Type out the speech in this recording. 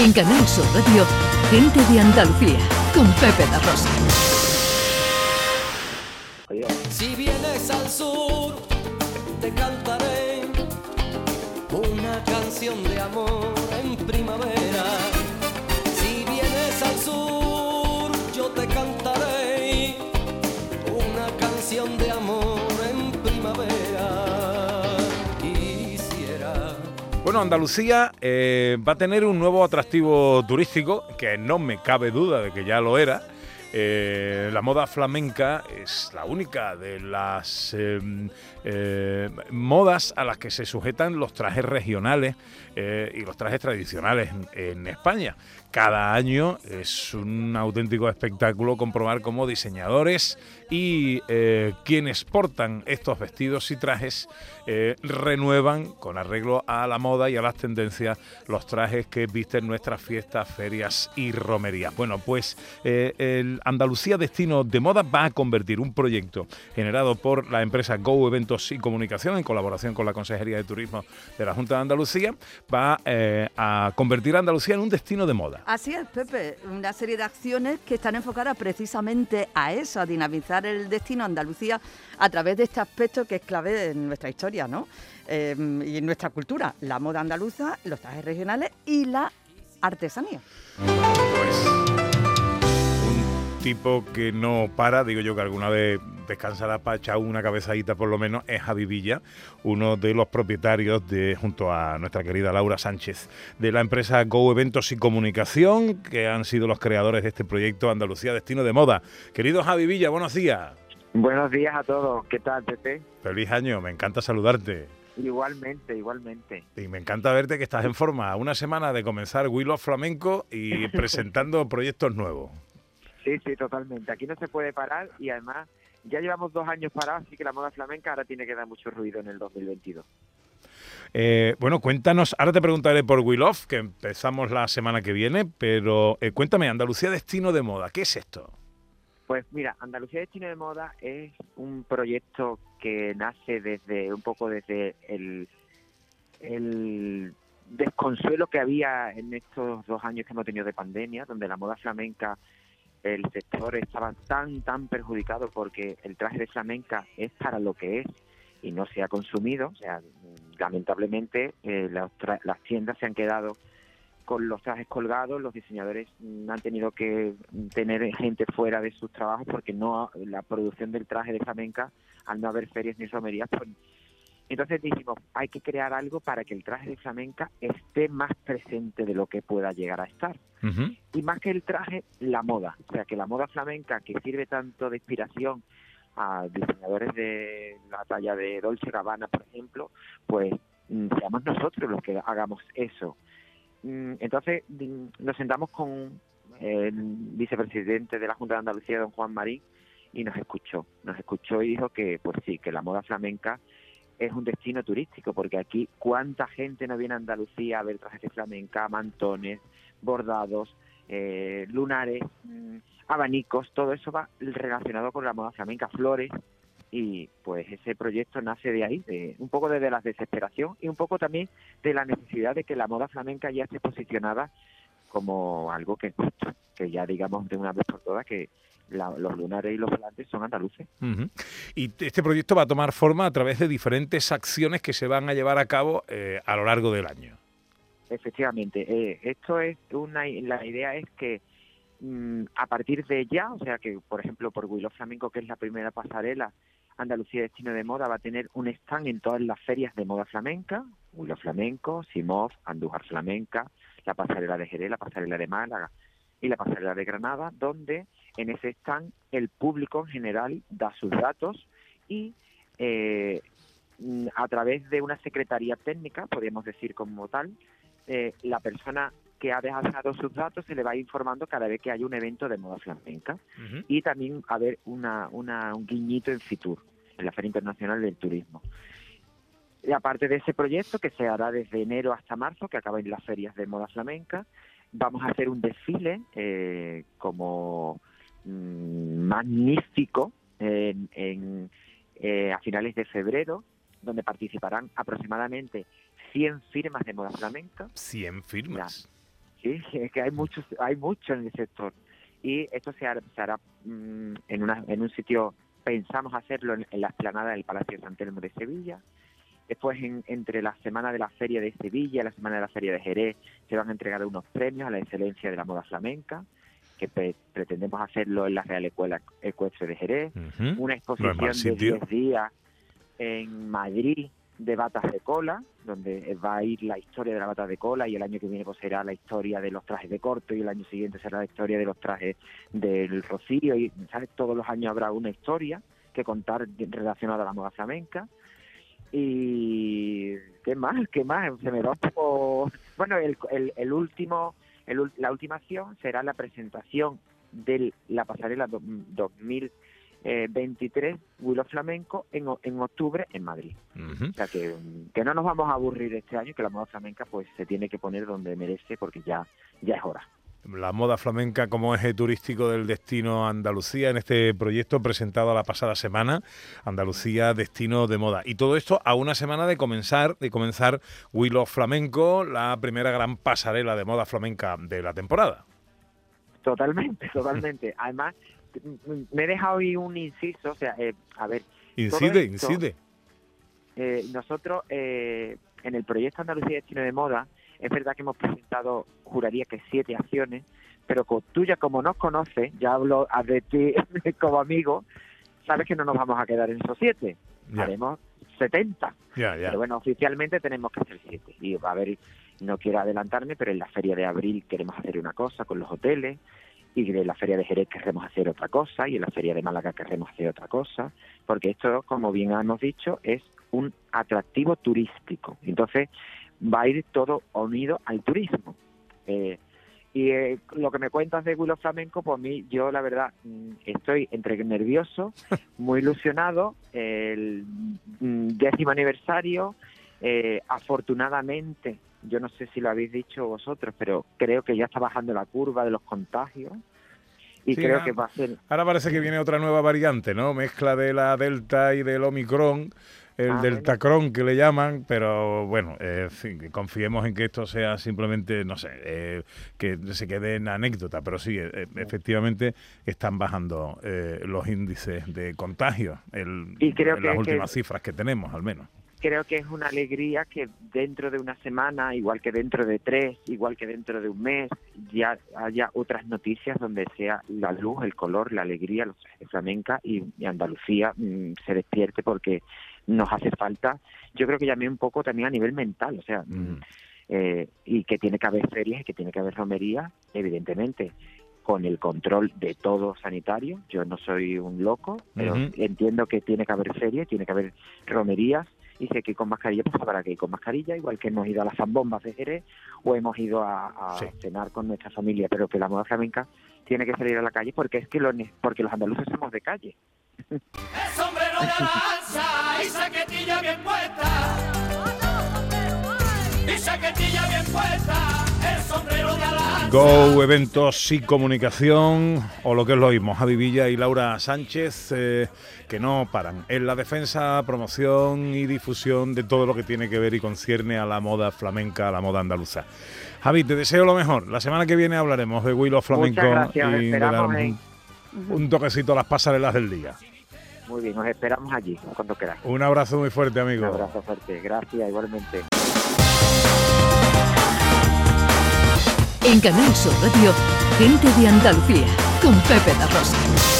En Canal Sur Radio, Gente de Andalucía, con Pepe La Rosa. Si vienes al sur, te cantaré una canción de amor en primavera. Si vienes al sur, yo te cantaré una canción de amor Andalucía eh, va a tener un nuevo atractivo turístico, que no me cabe duda de que ya lo era. Eh, la moda flamenca es la única de las eh, eh, modas a las que se sujetan los trajes regionales y los trajes tradicionales en España. Cada año es un auténtico espectáculo comprobar cómo diseñadores y eh, quienes portan estos vestidos y trajes eh, renuevan con arreglo a la moda y a las tendencias los trajes que visten nuestras fiestas, ferias y romerías. Bueno, pues eh, el Andalucía Destino de Moda va a convertir un proyecto generado por la empresa Go Eventos y Comunicación en colaboración con la Consejería de Turismo de la Junta de Andalucía, va a convertir a Andalucía en un destino de moda. Así es, Pepe, una serie de acciones que están enfocadas precisamente a eso, a dinamizar el destino Andalucía a través de este aspecto que es clave en nuestra historia, ¿no? Eh, y en nuestra cultura, la moda andaluza, los trajes regionales y la artesanía. Pues un tipo que no para, digo yo que alguna vez descansará para echar una cabezadita por lo menos, es Javi Villa, uno de los propietarios de, junto a nuestra querida Laura Sánchez, de la empresa Go Eventos y Comunicación, que han sido los creadores de este proyecto Andalucía Destino de Moda. Querido Javi Villa, buenos días. Buenos días a todos. ¿Qué tal, Pepe? Feliz año, me encanta saludarte. Igualmente, igualmente. Y me encanta verte que estás en forma. Una semana de comenzar Will of Flamenco y presentando proyectos nuevos. Sí, sí, totalmente. Aquí no se puede parar y además ya llevamos dos años parados, así que la moda flamenca ahora tiene que dar mucho ruido en el 2022. Eh, bueno, cuéntanos, ahora te preguntaré por Will of, que empezamos la semana que viene, pero eh, cuéntame, Andalucía Destino de Moda, ¿qué es esto? Pues mira, Andalucía Destino de Moda es un proyecto que nace desde un poco desde el, el desconsuelo que había en estos dos años que hemos tenido de pandemia, donde la moda flamenca, el sector estaba tan, tan perjudicado porque el traje de flamenca es para lo que es y no se ha consumido. O sea, lamentablemente eh, las, las tiendas se han quedado con los trajes colgados, los diseñadores mm, han tenido que tener gente fuera de sus trabajos porque no la producción del traje de flamenca, al no haber ferias ni romerías, pues entonces dijimos, hay que crear algo para que el traje de flamenca esté más presente de lo que pueda llegar a estar. Y más que el traje, la moda. O sea, que la moda flamenca, que sirve tanto de inspiración a diseñadores de la talla de Dolce Gabbana, por ejemplo, pues mm, seamos nosotros los que hagamos eso. Mm, Entonces mm, nos sentamos con el vicepresidente de la Junta de Andalucía, don Juan Marín, y nos escuchó. Nos escuchó y dijo que, pues sí, que la moda flamenca es un destino turístico, porque aquí cuánta gente no viene a Andalucía a ver trajes de flamenca, mantones, bordados, eh, lunares, mm, abanicos, todo eso va relacionado con la moda flamenca, flores, y pues ese proyecto nace de ahí, de, un poco desde la desesperación y un poco también de la necesidad de que la moda flamenca ya esté posicionada como algo que es justo, que ya digamos de una vez por todas que la- los lunares y los volantes son andaluces. Y este proyecto va a tomar forma a través de diferentes acciones que se van a llevar a cabo eh, a lo largo del año. Efectivamente, eh, esto es una, la idea es que mm, a partir de ya, o sea que por ejemplo por Willow Flamenco, que es la primera pasarela, Andalucía Destino de Moda va a tener un stand en todas las ferias de moda flamenca, Willow Flamenco, Simov, Andújar Flamenca, la pasarela de Jerez, la pasarela de Málaga y la pasarela de Granada, donde en ese stand el público en general da sus datos y eh, a través de una secretaría técnica, podríamos decir como tal, eh, la persona que ha dejado sus datos se le va informando cada vez que hay un evento de moda flamenca y también haber una, una, un guiñito en Fitur, en la Feria Internacional del Turismo. Y aparte de ese proyecto que se hará desde enero hasta marzo, que acaba en las ferias de moda flamenca, vamos a hacer un desfile eh, como mm, magnífico en, en, eh, a finales de febrero, donde participarán aproximadamente 100 firmas de moda flamenca. 100 firmas. Sí, es que hay mucho, hay mucho en el sector. Y esto se hará, mm, en, una, en un sitio, pensamos hacerlo en, la esplanada del Palacio de San Telmo de Sevilla. Después, en, entre la semana de la Feria de Sevilla y la semana de la Feria de Jerez, se van a entregar unos premios a la excelencia de la moda flamenca que pretendemos hacerlo en la Real Escuela Ecuestre de Jerez, una exposición de 10 días en Madrid de batas de cola, donde va a ir la historia de la bata de cola y el año que viene pues será la historia de los trajes de corto y el año siguiente será la historia de los trajes del rocío y ¿sabes? todos los años habrá una historia que contar relacionada a la moda flamenca y qué más, qué más, se me da un poco bueno el, el, último la última acción será la presentación de la pasarela 2000 23 Willow Flamenco en, en octubre en Madrid. O sea que, que, no nos vamos a aburrir este año, que la moda flamenca pues se tiene que poner donde merece porque ya, ya es hora. La moda flamenca como eje turístico del destino Andalucía en este proyecto presentado la pasada semana, Andalucía Destino de Moda. Y todo esto a una semana de comenzar, de comenzar Willow Flamenco, la primera gran pasarela de moda flamenca de la temporada. Totalmente, totalmente. Además, me he dejado hoy un inciso, o sea, eh, a ver. Incide, incide. Eh, nosotros, eh, en el proyecto Andalucía Destino de Moda, es verdad que hemos presentado, juraría que siete acciones, pero tú ya como nos conoces, ya hablo de ti como amigo, sabes que no nos vamos a quedar en esos siete, haremos 70. Pero bueno, oficialmente tenemos que hacer siete. Y a ver, no quiero adelantarme, pero en la feria de abril queremos hacer una cosa con los hoteles, y en la feria de Jerez queremos hacer otra cosa y en la feria de Málaga queremos hacer otra cosa, porque esto, como bien hemos dicho, es un atractivo turístico. Entonces va a ir todo unido al turismo. Eh, y eh, lo que me cuentas de Willow Flamenco, pues a mí, yo la verdad, mm, estoy entre nervioso, muy ilusionado. El mm, décimo aniversario, eh, afortunadamente, yo no sé si lo habéis dicho vosotros, pero creo que ya está bajando la curva de los contagios. Y creo que va a ser. Ahora parece que viene otra nueva variante, ¿no? Mezcla de la Delta y del Omicron, el ah, Deltacron que le llaman, pero bueno, eh, confiemos en que esto sea simplemente, no sé, eh, que se quede en anécdota, pero sí, eh, efectivamente están bajando los índices de contagio, el, y creo las últimas cifras que tenemos, al menos. Creo que es una alegría que dentro de una semana, igual que dentro de tres, igual que dentro de un mes, ya haya otras noticias donde sea la luz, el color, la alegría, los flamenca y, Andalucía mm, se despierte porque nos hace falta, yo creo que llamé un poco también a nivel mental, o sea, mm, eh, y que tiene que haber ferias y que tiene que haber romería, evidentemente con el control de todo sanitario. Yo no soy un loco, pero entiendo que tiene que haber ferias, tiene que haber romerías dice que con mascarilla, pues habrá que ir con mascarilla, igual que hemos ido a las zambombas de Jerez o hemos ido a, cenar con nuestra familia, pero que la moda flamenca tiene que salir a la calle porque es que lo, porque los andaluces somos de calle. Sombrero de y saquetilla bien puesta. Y saquetilla bien puesta. Go Eventos y Comunicación, o lo que es lo mismo, Javi Villa y Laura Sánchez, eh, que no paran en la defensa, promoción y difusión de todo lo que tiene que ver y concierne a la moda flamenca, a la moda andaluza. Javi, te deseo lo mejor. La semana que viene hablaremos de Willow Flamenco y de dar un, toquecito a las pasarelas del día. Muy bien, nos esperamos allí, cuando quieras. Un abrazo muy fuerte, amigo. Un abrazo fuerte, gracias, igualmente. En Canal Sur Radio, gente de Andalucía, con Pepe La Rosa.